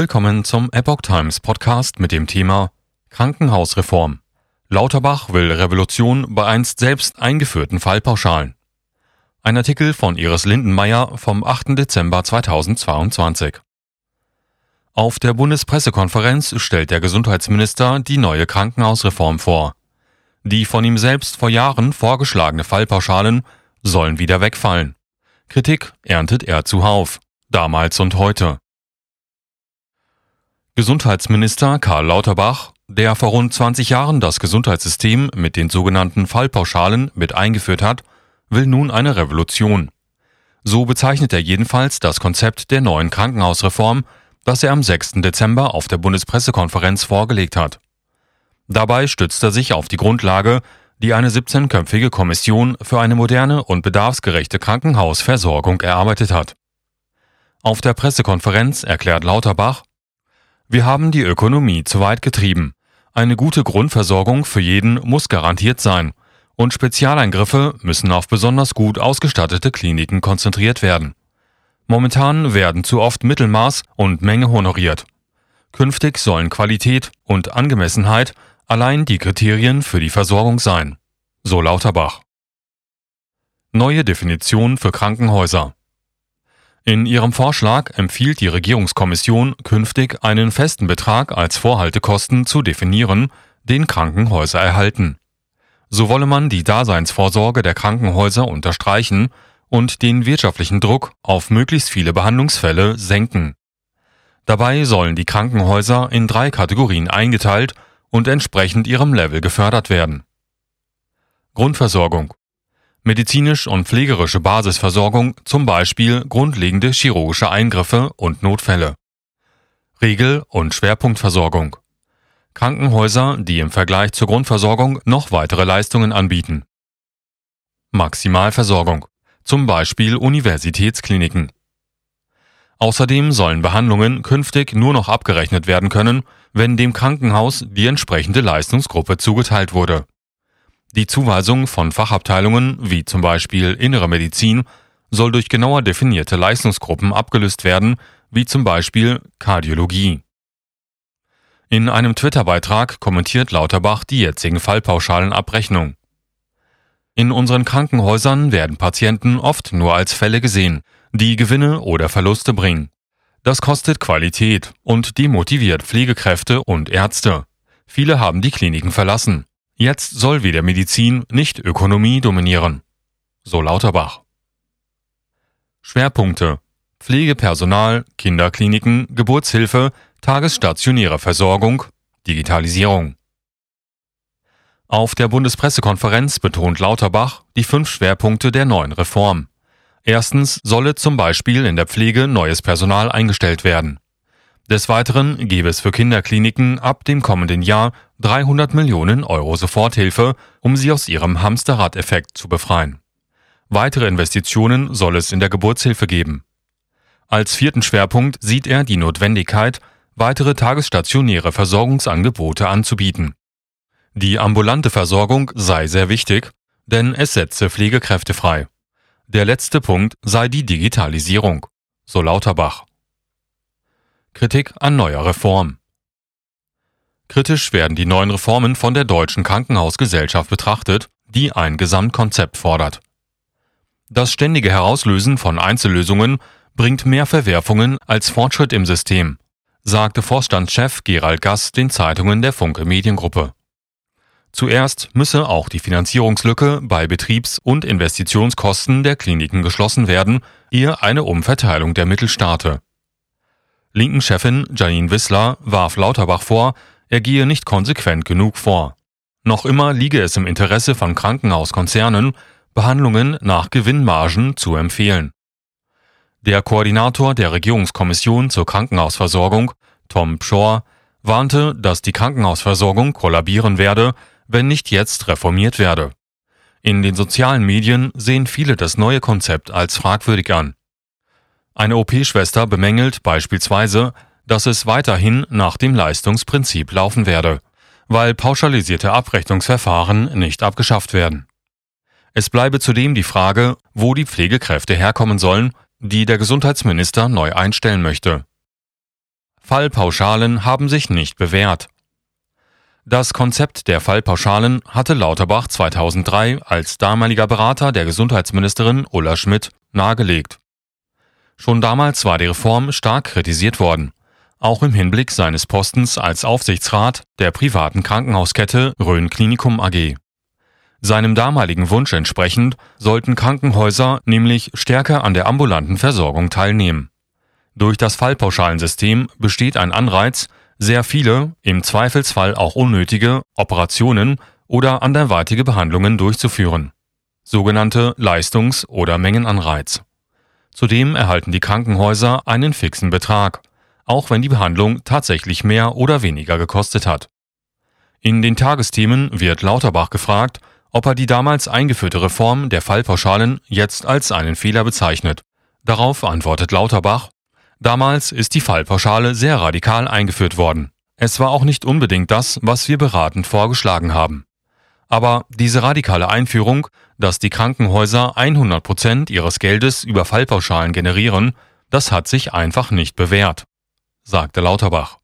Willkommen zum Epoch Times Podcast mit dem Thema Krankenhausreform. Lauterbach will Revolution bei einst selbst eingeführten Fallpauschalen. Ein Artikel von Iris Lindenmeier vom 8. Dezember 2022. Auf der Bundespressekonferenz stellt der Gesundheitsminister die neue Krankenhausreform vor. Die von ihm selbst vor Jahren vorgeschlagene Fallpauschalen sollen wieder wegfallen. Kritik erntet er zuhauf, damals und heute. Gesundheitsminister Karl Lauterbach, der vor rund 20 Jahren das Gesundheitssystem mit den sogenannten Fallpauschalen mit eingeführt hat, will nun eine Revolution. So bezeichnet er jedenfalls das Konzept der neuen Krankenhausreform, das er am 6. Dezember auf der Bundespressekonferenz vorgelegt hat. Dabei stützt er sich auf die Grundlage, die eine 17-köpfige Kommission für eine moderne und bedarfsgerechte Krankenhausversorgung erarbeitet hat. Auf der Pressekonferenz erklärt Lauterbach, wir haben die Ökonomie zu weit getrieben. Eine gute Grundversorgung für jeden muss garantiert sein. Und Spezialeingriffe müssen auf besonders gut ausgestattete Kliniken konzentriert werden. Momentan werden zu oft Mittelmaß und Menge honoriert. Künftig sollen Qualität und Angemessenheit allein die Kriterien für die Versorgung sein. So Lauterbach. Neue Definition für Krankenhäuser. In ihrem Vorschlag empfiehlt die Regierungskommission künftig einen festen Betrag als Vorhaltekosten zu definieren, den Krankenhäuser erhalten. So wolle man die Daseinsvorsorge der Krankenhäuser unterstreichen und den wirtschaftlichen Druck auf möglichst viele Behandlungsfälle senken. Dabei sollen die Krankenhäuser in drei Kategorien eingeteilt und entsprechend ihrem Level gefördert werden. Grundversorgung medizinisch und pflegerische Basisversorgung, zum Beispiel grundlegende chirurgische Eingriffe und Notfälle. Regel- und Schwerpunktversorgung. Krankenhäuser, die im Vergleich zur Grundversorgung noch weitere Leistungen anbieten. Maximalversorgung, zum Beispiel Universitätskliniken. Außerdem sollen Behandlungen künftig nur noch abgerechnet werden können, wenn dem Krankenhaus die entsprechende Leistungsgruppe zugeteilt wurde. Die Zuweisung von Fachabteilungen wie zum Beispiel Innere Medizin soll durch genauer definierte Leistungsgruppen abgelöst werden, wie zum Beispiel Kardiologie. In einem Twitter-Beitrag kommentiert Lauterbach die jetzigen Fallpauschalenabrechnung. In unseren Krankenhäusern werden Patienten oft nur als Fälle gesehen, die Gewinne oder Verluste bringen. Das kostet Qualität und demotiviert Pflegekräfte und Ärzte. Viele haben die Kliniken verlassen. Jetzt soll wieder Medizin, nicht Ökonomie dominieren. So Lauterbach. Schwerpunkte Pflegepersonal, Kinderkliniken, Geburtshilfe, tagesstationäre Versorgung, Digitalisierung. Auf der Bundespressekonferenz betont Lauterbach die fünf Schwerpunkte der neuen Reform. Erstens solle zum Beispiel in der Pflege neues Personal eingestellt werden. Des Weiteren gebe es für Kinderkliniken ab dem kommenden Jahr 300 Millionen Euro Soforthilfe, um sie aus ihrem Hamsterrad-Effekt zu befreien. Weitere Investitionen soll es in der Geburtshilfe geben. Als vierten Schwerpunkt sieht er die Notwendigkeit, weitere tagesstationäre Versorgungsangebote anzubieten. Die ambulante Versorgung sei sehr wichtig, denn es setze Pflegekräfte frei. Der letzte Punkt sei die Digitalisierung, so Lauterbach. Kritik an neuer Reform. Kritisch werden die neuen Reformen von der Deutschen Krankenhausgesellschaft betrachtet, die ein Gesamtkonzept fordert. Das ständige Herauslösen von Einzellösungen bringt mehr Verwerfungen als Fortschritt im System, sagte Vorstandschef Gerald Gass den Zeitungen der Funke Mediengruppe. Zuerst müsse auch die Finanzierungslücke bei Betriebs- und Investitionskosten der Kliniken geschlossen werden, ehe eine Umverteilung der Mittel starte. Linken-Chefin Janine Wissler warf Lauterbach vor, er gehe nicht konsequent genug vor. Noch immer liege es im Interesse von Krankenhauskonzernen, Behandlungen nach Gewinnmargen zu empfehlen. Der Koordinator der Regierungskommission zur Krankenhausversorgung, Tom Pschorr, warnte, dass die Krankenhausversorgung kollabieren werde, wenn nicht jetzt reformiert werde. In den sozialen Medien sehen viele das neue Konzept als fragwürdig an. Eine OP-Schwester bemängelt beispielsweise, dass es weiterhin nach dem Leistungsprinzip laufen werde, weil pauschalisierte Abrechnungsverfahren nicht abgeschafft werden. Es bleibe zudem die Frage, wo die Pflegekräfte herkommen sollen, die der Gesundheitsminister neu einstellen möchte. Fallpauschalen haben sich nicht bewährt. Das Konzept der Fallpauschalen hatte Lauterbach 2003 als damaliger Berater der Gesundheitsministerin Ulla Schmidt nahegelegt. Schon damals war die Reform stark kritisiert worden, auch im Hinblick seines Postens als Aufsichtsrat der privaten Krankenhauskette Rhön Klinikum AG. Seinem damaligen Wunsch entsprechend sollten Krankenhäuser nämlich stärker an der ambulanten Versorgung teilnehmen. Durch das Fallpauschalensystem besteht ein Anreiz, sehr viele, im Zweifelsfall auch unnötige, Operationen oder anderweitige Behandlungen durchzuführen. Sogenannte Leistungs- oder Mengenanreiz. Zudem erhalten die Krankenhäuser einen fixen Betrag, auch wenn die Behandlung tatsächlich mehr oder weniger gekostet hat. In den Tagesthemen wird Lauterbach gefragt, ob er die damals eingeführte Reform der Fallpauschalen jetzt als einen Fehler bezeichnet. Darauf antwortet Lauterbach, Damals ist die Fallpauschale sehr radikal eingeführt worden. Es war auch nicht unbedingt das, was wir beratend vorgeschlagen haben. Aber diese radikale Einführung, dass die Krankenhäuser 100 Prozent ihres Geldes über Fallpauschalen generieren, das hat sich einfach nicht bewährt, sagte Lauterbach.